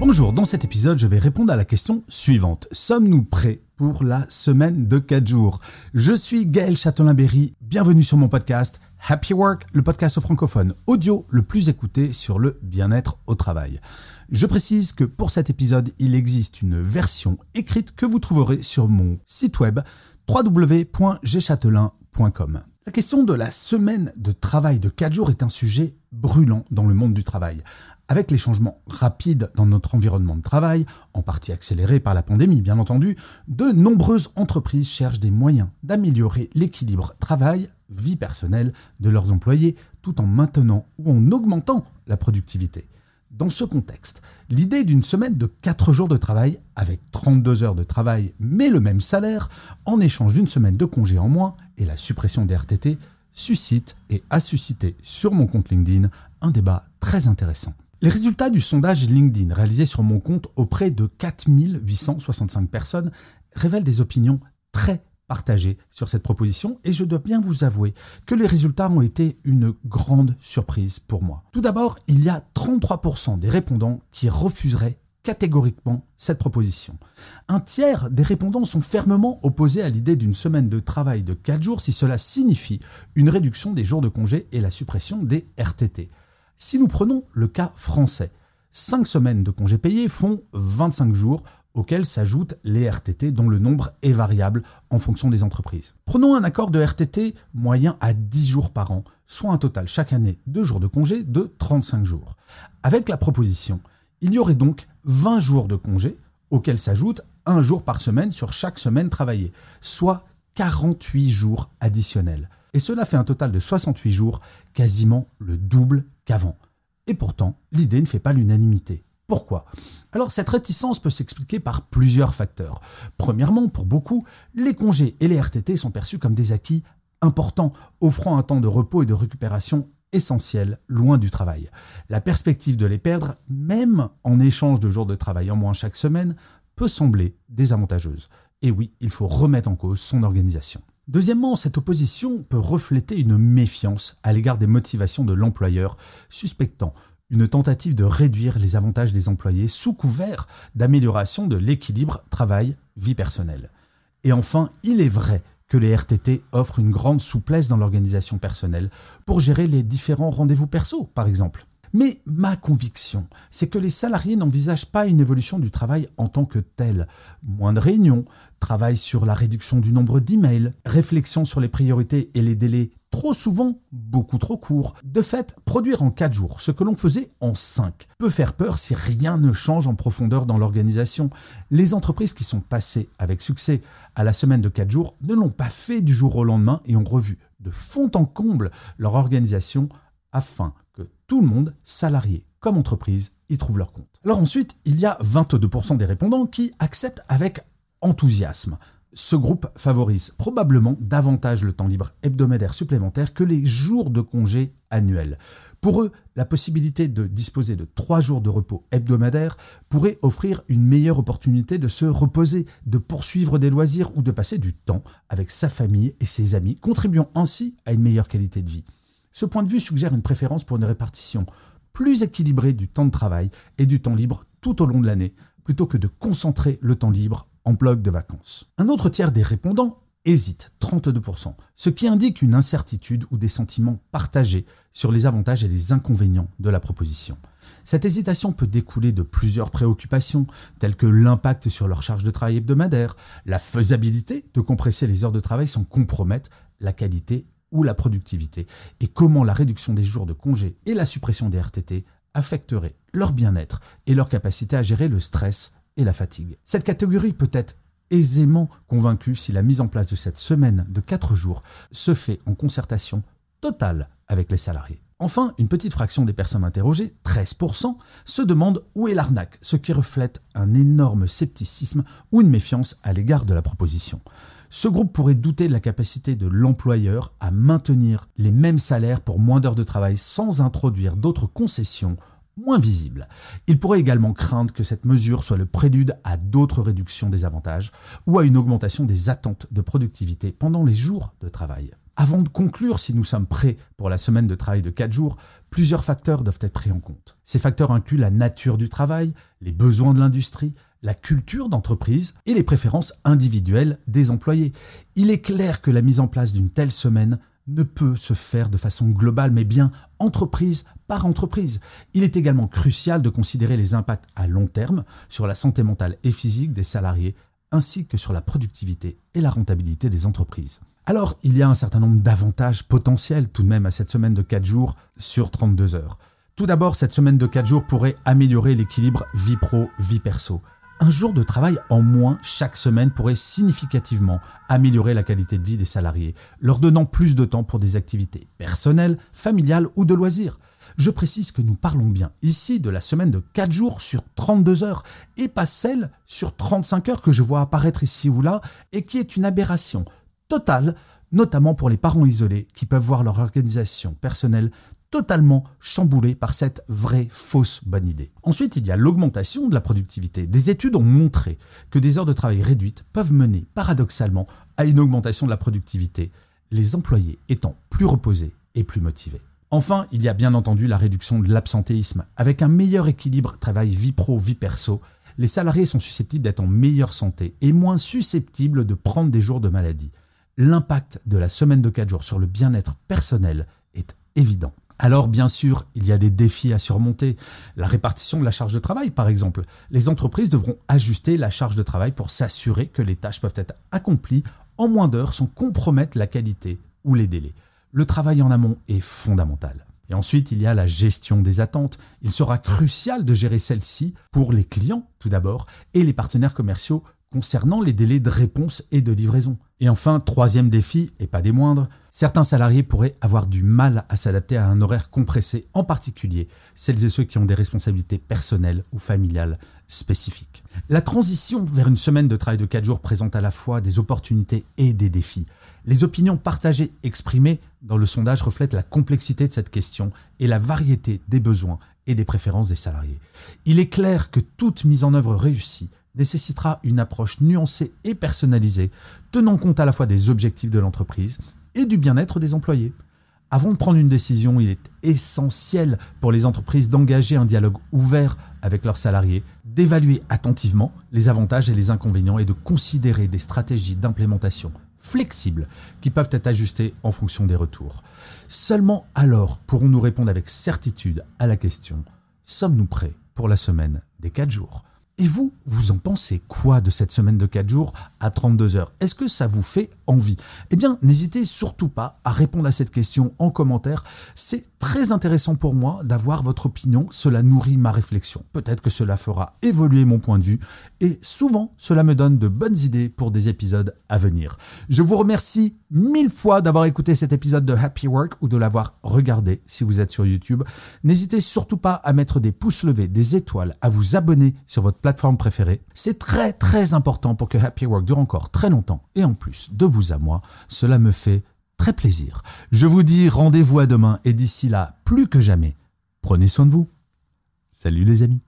Bonjour, dans cet épisode, je vais répondre à la question suivante. Sommes-nous prêts pour la semaine de 4 jours? Je suis Gaël Châtelain-Berry, bienvenue sur mon podcast Happy Work, le podcast francophone audio le plus écouté sur le bien-être au travail. Je précise que pour cet épisode, il existe une version écrite que vous trouverez sur mon site web www.gchatelain.com. La question de la semaine de travail de 4 jours est un sujet brûlant dans le monde du travail. Avec les changements rapides dans notre environnement de travail, en partie accélérés par la pandémie bien entendu, de nombreuses entreprises cherchent des moyens d'améliorer l'équilibre travail-vie personnelle de leurs employés tout en maintenant ou en augmentant la productivité. Dans ce contexte, l'idée d'une semaine de 4 jours de travail avec 32 heures de travail mais le même salaire en échange d'une semaine de congé en moins et la suppression des RTT suscite et a suscité sur mon compte LinkedIn un débat très intéressant. Les résultats du sondage LinkedIn réalisé sur mon compte auprès de 4865 personnes révèlent des opinions très partagées sur cette proposition et je dois bien vous avouer que les résultats ont été une grande surprise pour moi. Tout d'abord, il y a 33% des répondants qui refuseraient catégoriquement cette proposition. Un tiers des répondants sont fermement opposés à l'idée d'une semaine de travail de 4 jours si cela signifie une réduction des jours de congé et la suppression des RTT. Si nous prenons le cas français, 5 semaines de congés payés font 25 jours auxquels s'ajoutent les RTT dont le nombre est variable en fonction des entreprises. Prenons un accord de RTT moyen à 10 jours par an, soit un total chaque année de jours de congé de 35 jours. Avec la proposition, il y aurait donc 20 jours de congé auxquels s'ajoute un jour par semaine sur chaque semaine travaillée, soit 48 jours additionnels. Et cela fait un total de 68 jours, quasiment le double qu'avant. Et pourtant, l'idée ne fait pas l'unanimité. Pourquoi? Alors cette réticence peut s'expliquer par plusieurs facteurs. Premièrement, pour beaucoup, les congés et les RTT sont perçus comme des acquis importants, offrant un temps de repos et de récupération essentiel, loin du travail. La perspective de les perdre, même en échange de jours de travail en moins chaque semaine, peut sembler désavantageuse. Et oui, il faut remettre en cause son organisation. Deuxièmement, cette opposition peut refléter une méfiance à l'égard des motivations de l'employeur, suspectant une tentative de réduire les avantages des employés sous couvert d'amélioration de l'équilibre travail-vie personnelle. Et enfin, il est vrai que les RTT offrent une grande souplesse dans l'organisation personnelle pour gérer les différents rendez-vous perso, par exemple. Mais ma conviction, c'est que les salariés n'envisagent pas une évolution du travail en tant que tel. Moins de réunions, travail sur la réduction du nombre d'emails, réflexion sur les priorités et les délais trop souvent beaucoup trop courts. De fait, produire en 4 jours ce que l'on faisait en 5 peut faire peur si rien ne change en profondeur dans l'organisation. Les entreprises qui sont passées avec succès à la semaine de 4 jours ne l'ont pas fait du jour au lendemain et ont revu de fond en comble leur organisation afin que tout le monde, salarié comme entreprise, y trouve leur compte. Alors ensuite, il y a 22% des répondants qui acceptent avec enthousiasme. Ce groupe favorise probablement davantage le temps libre hebdomadaire supplémentaire que les jours de congé annuels. Pour eux, la possibilité de disposer de trois jours de repos hebdomadaire pourrait offrir une meilleure opportunité de se reposer, de poursuivre des loisirs ou de passer du temps avec sa famille et ses amis, contribuant ainsi à une meilleure qualité de vie. Ce point de vue suggère une préférence pour une répartition plus équilibrée du temps de travail et du temps libre tout au long de l'année, plutôt que de concentrer le temps libre en bloc de vacances. Un autre tiers des répondants hésite, 32%, ce qui indique une incertitude ou des sentiments partagés sur les avantages et les inconvénients de la proposition. Cette hésitation peut découler de plusieurs préoccupations, telles que l'impact sur leur charge de travail hebdomadaire, la faisabilité de compresser les heures de travail sans compromettre la qualité ou la productivité, et comment la réduction des jours de congé et la suppression des RTT affecteraient leur bien-être et leur capacité à gérer le stress et la fatigue. Cette catégorie peut être aisément convaincue si la mise en place de cette semaine de 4 jours se fait en concertation totale avec les salariés. Enfin, une petite fraction des personnes interrogées, 13%, se demandent où est l'arnaque, ce qui reflète un énorme scepticisme ou une méfiance à l'égard de la proposition. Ce groupe pourrait douter de la capacité de l'employeur à maintenir les mêmes salaires pour moins d'heures de travail sans introduire d'autres concessions moins visibles. Il pourrait également craindre que cette mesure soit le prélude à d'autres réductions des avantages ou à une augmentation des attentes de productivité pendant les jours de travail. Avant de conclure si nous sommes prêts pour la semaine de travail de 4 jours, plusieurs facteurs doivent être pris en compte. Ces facteurs incluent la nature du travail, les besoins de l'industrie, la culture d'entreprise et les préférences individuelles des employés. Il est clair que la mise en place d'une telle semaine ne peut se faire de façon globale, mais bien entreprise par entreprise. Il est également crucial de considérer les impacts à long terme sur la santé mentale et physique des salariés, ainsi que sur la productivité et la rentabilité des entreprises. Alors, il y a un certain nombre d'avantages potentiels tout de même à cette semaine de 4 jours sur 32 heures. Tout d'abord, cette semaine de 4 jours pourrait améliorer l'équilibre vie pro-vie perso. Un jour de travail en moins chaque semaine pourrait significativement améliorer la qualité de vie des salariés, leur donnant plus de temps pour des activités personnelles, familiales ou de loisirs. Je précise que nous parlons bien ici de la semaine de 4 jours sur 32 heures et pas celle sur 35 heures que je vois apparaître ici ou là et qui est une aberration totale, notamment pour les parents isolés qui peuvent voir leur organisation personnelle totalement chamboulée par cette vraie fausse bonne idée. Ensuite, il y a l'augmentation de la productivité. Des études ont montré que des heures de travail réduites peuvent mener paradoxalement à une augmentation de la productivité, les employés étant plus reposés et plus motivés. Enfin, il y a bien entendu la réduction de l'absentéisme. Avec un meilleur équilibre travail-vie pro-vie perso, les salariés sont susceptibles d'être en meilleure santé et moins susceptibles de prendre des jours de maladie l'impact de la semaine de 4 jours sur le bien-être personnel est évident. Alors bien sûr, il y a des défis à surmonter. La répartition de la charge de travail, par exemple. Les entreprises devront ajuster la charge de travail pour s'assurer que les tâches peuvent être accomplies en moins d'heures sans compromettre la qualité ou les délais. Le travail en amont est fondamental. Et ensuite, il y a la gestion des attentes. Il sera crucial de gérer celle-ci pour les clients, tout d'abord, et les partenaires commerciaux concernant les délais de réponse et de livraison. Et enfin, troisième défi, et pas des moindres, certains salariés pourraient avoir du mal à s'adapter à un horaire compressé, en particulier celles et ceux qui ont des responsabilités personnelles ou familiales spécifiques. La transition vers une semaine de travail de 4 jours présente à la fois des opportunités et des défis. Les opinions partagées exprimées dans le sondage reflètent la complexité de cette question et la variété des besoins et des préférences des salariés. Il est clair que toute mise en œuvre réussie nécessitera une approche nuancée et personnalisée, tenant compte à la fois des objectifs de l'entreprise et du bien-être des employés. Avant de prendre une décision, il est essentiel pour les entreprises d'engager un dialogue ouvert avec leurs salariés, d'évaluer attentivement les avantages et les inconvénients et de considérer des stratégies d'implémentation flexibles qui peuvent être ajustées en fonction des retours. Seulement alors pourrons-nous répondre avec certitude à la question sommes-nous prêts pour la semaine des 4 jours? Et vous, vous en pensez quoi de cette semaine de 4 jours à 32 heures? Est-ce que ça vous fait envie? Eh bien, n'hésitez surtout pas à répondre à cette question en commentaire. C'est très intéressant pour moi d'avoir votre opinion. Cela nourrit ma réflexion. Peut-être que cela fera évoluer mon point de vue. Et souvent, cela me donne de bonnes idées pour des épisodes à venir. Je vous remercie mille fois d'avoir écouté cet épisode de Happy Work ou de l'avoir regardé si vous êtes sur YouTube. N'hésitez surtout pas à mettre des pouces levés, des étoiles, à vous abonner sur votre C'est très très important pour que Happy Work dure encore très longtemps. Et en plus, de vous à moi, cela me fait très plaisir. Je vous dis rendez-vous à demain et d'ici là, plus que jamais, prenez soin de vous. Salut les amis.